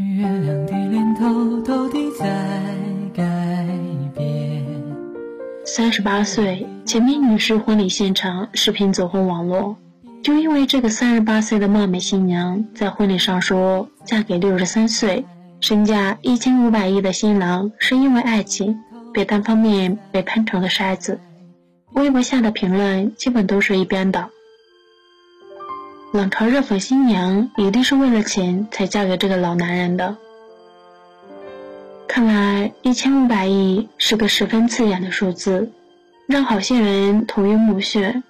月亮的脸偷偷地在改变。三十八岁，前面女士婚礼现场视频走红网络，就因为这个三十八岁的貌美新娘在婚礼上说嫁给六十三岁、身价一千五百亿的新郎，是因为爱情，被单方面被喷成了筛子。微博下的评论基本都是一边倒。冷嘲热讽，新娘一定是为了钱才嫁给这个老男人的。看来一千五百亿是个十分刺眼的数字，让好些人头晕目眩，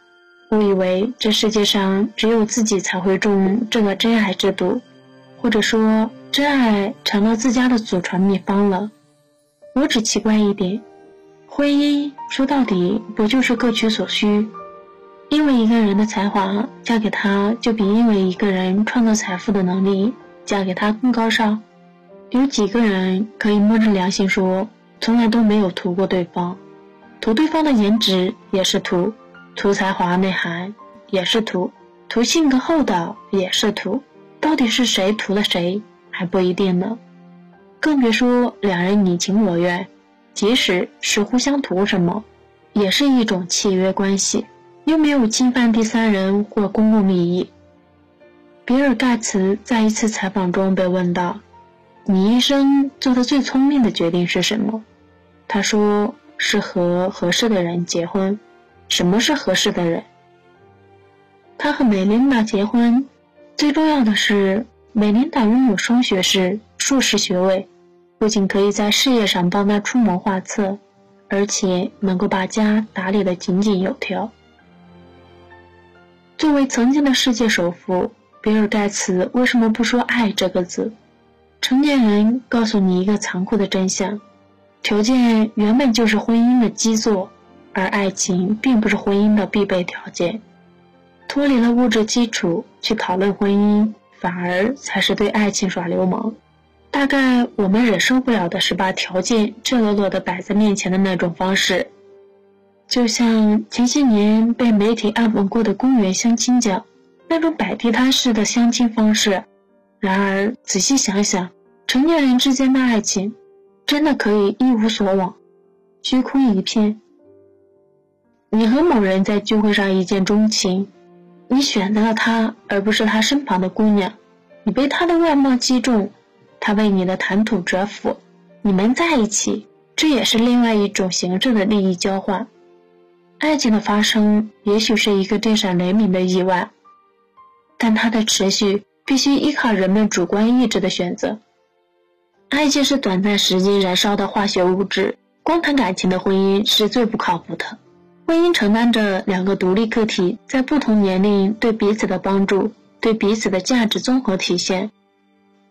误以为这世界上只有自己才会中这个真爱之毒，或者说真爱成了自家的祖传秘方了。我只奇怪一点，婚姻说到底不就是各取所需？因为一个人的才华嫁给他，就比因为一个人创造财富的能力嫁给他更高尚。有几个人可以摸着良心说，从来都没有图过对方？图对方的颜值也是图，图才华内涵也是图，图性格厚道也是图。到底是谁图了谁还不一定呢？更别说两人你情我愿，即使是互相图什么，也是一种契约关系。又没有侵犯第三人或公共利益。比尔·盖茨在一次采访中被问到：“你一生做的最聪明的决定是什么？”他说：“是和合适的人结婚。”什么是合适的人？他和美琳达结婚，最重要的是，美琳达拥有双学士、硕士学位，不仅可以在事业上帮他出谋划策，而且能够把家打理得井井有条。作为曾经的世界首富，比尔·盖茨为什么不说“爱”这个字？成年人告诉你一个残酷的真相：条件原本就是婚姻的基座，而爱情并不是婚姻的必备条件。脱离了物质基础去讨论婚姻，反而才是对爱情耍流氓。大概我们忍受不了的是把条件赤裸裸地摆在面前的那种方式。就像前些年被媒体暗讽过的公园相亲角，那种摆地摊式的相亲方式。然而仔细想想，成年人之间的爱情，真的可以一无所往，虚空一片。你和某人在聚会上一见钟情，你选择了他而不是他身旁的姑娘，你被他的外貌击中，他为你的谈吐折服，你们在一起，这也是另外一种形式的利益交换。爱情的发生也许是一个电闪雷鸣的意外，但它的持续必须依靠人们主观意志的选择。爱情是短暂时间燃烧的化学物质，光谈感情的婚姻是最不靠谱的。婚姻承担着两个独立个体在不同年龄对彼此的帮助，对彼此的价值综合体现。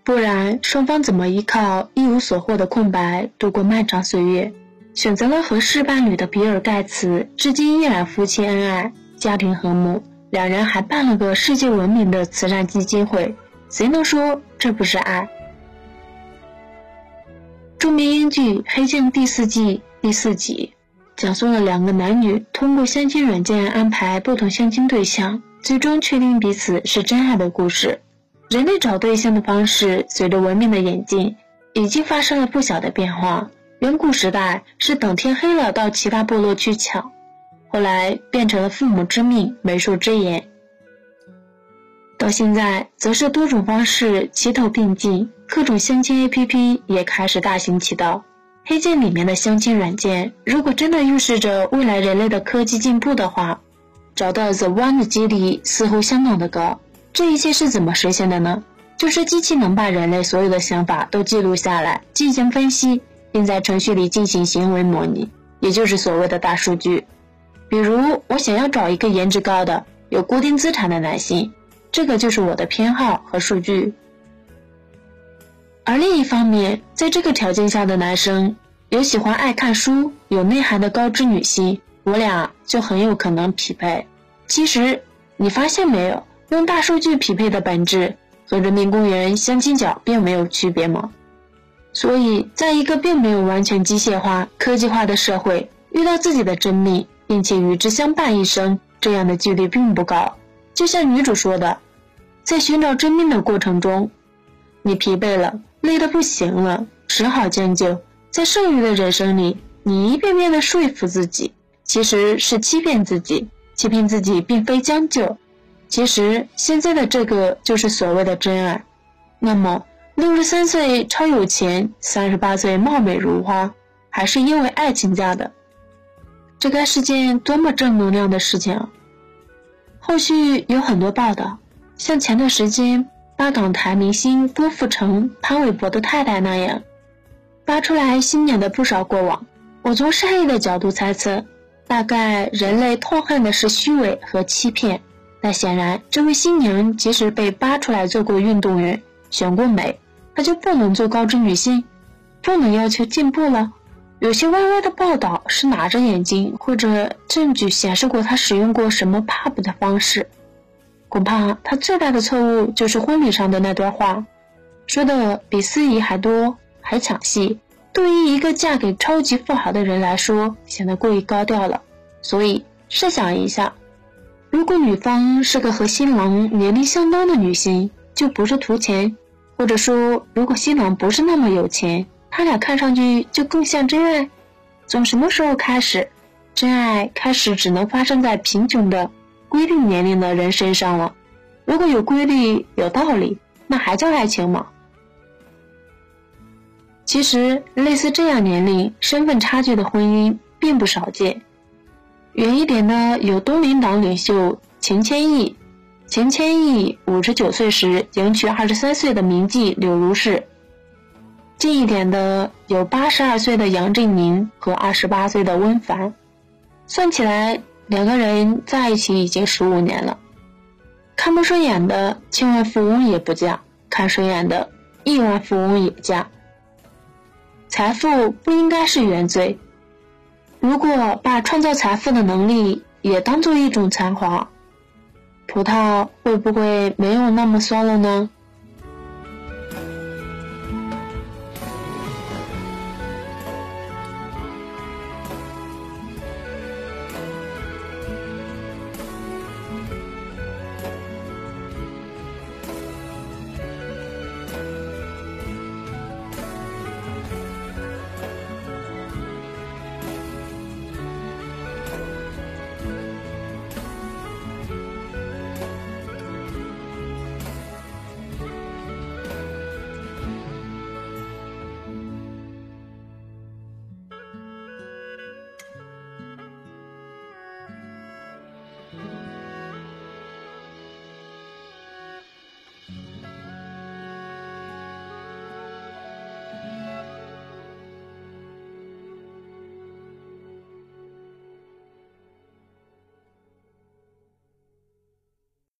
不然，双方怎么依靠一无所获的空白度过漫长岁月？选择了合适伴侣的比尔·盖茨，至今依然夫妻恩爱，家庭和睦。两人还办了个世界闻名的慈善基金会，谁能说这不是爱？著名英剧《黑镜》第四季第四集，讲述了两个男女通过相亲软件安排不同相亲对象，最终确定彼此是真爱的故事。人类找对象的方式，随着文明的演进，已经发生了不小的变化。远古时代是等天黑了到其他部落去抢，后来变成了父母之命媒妁之言，到现在则是多种方式齐头并进，各种相亲 APP 也开始大行其道。黑镜里面的相亲软件，如果真的预示着未来人类的科技进步的话，找到 The One 的几率似乎相当的高。这一切是怎么实现的呢？就是机器能把人类所有的想法都记录下来，进行分析。并在程序里进行行为模拟，也就是所谓的大数据。比如，我想要找一个颜值高的、有固定资产的男性，这个就是我的偏好和数据。而另一方面，在这个条件下的男生有喜欢爱看书、有内涵的高知女性，我俩就很有可能匹配。其实，你发现没有，用大数据匹配的本质和人民公园相亲角并没有区别吗？所以，在一个并没有完全机械化、科技化的社会，遇到自己的真命，并且与之相伴一生，这样的几率并不高。就像女主说的，在寻找真命的过程中，你疲惫了，累得不行了，只好将就。在剩余的人生里，你一遍遍的说服自己，其实是欺骗自己。欺骗自己并非将就，其实现在的这个就是所谓的真爱。那么，六十三岁超有钱，三十八岁貌美如花，还是因为爱情嫁的，这该是件多么正能量的事情啊！后续有很多报道，像前段时间八港台明星郭富城、潘玮柏的太太那样，扒出来新娘的不少过往。我从善意的角度猜测，大概人类痛恨的是虚伪和欺骗。但显然，这位新娘即使被扒出来做过运动员、选过美，他就不能做高知女性，不能要求进步了。有些歪歪的报道是拿着眼睛或者证据显示过他使用过什么 pub 的方式，恐怕他最大的错误就是婚礼上的那段话，说的比司仪还多还抢戏，对于一个嫁给超级富豪的人来说显得过于高调了。所以试想一下，如果女方是个和新郎年龄相当的女性，就不是图钱，或者说如果新郎不是那么有钱。他俩看上去就更像真爱。从什么时候开始，真爱开始只能发生在贫穷的规定年龄的人身上了？如果有规律、有道理，那还叫爱情吗？其实，类似这样年龄、身份差距的婚姻并不少见。远一点的有东林党领袖钱谦益，钱谦益五十九岁时迎娶二十三岁的名妓柳如是。近一点的有八十二岁的杨振宁和二十八岁的温凡，算起来两个人在一起已经十五年了。看不顺眼的千万富翁也不嫁，看顺眼的亿万富翁也嫁。财富不应该是原罪。如果把创造财富的能力也当做一种才华，葡萄会不会没有那么酸了呢？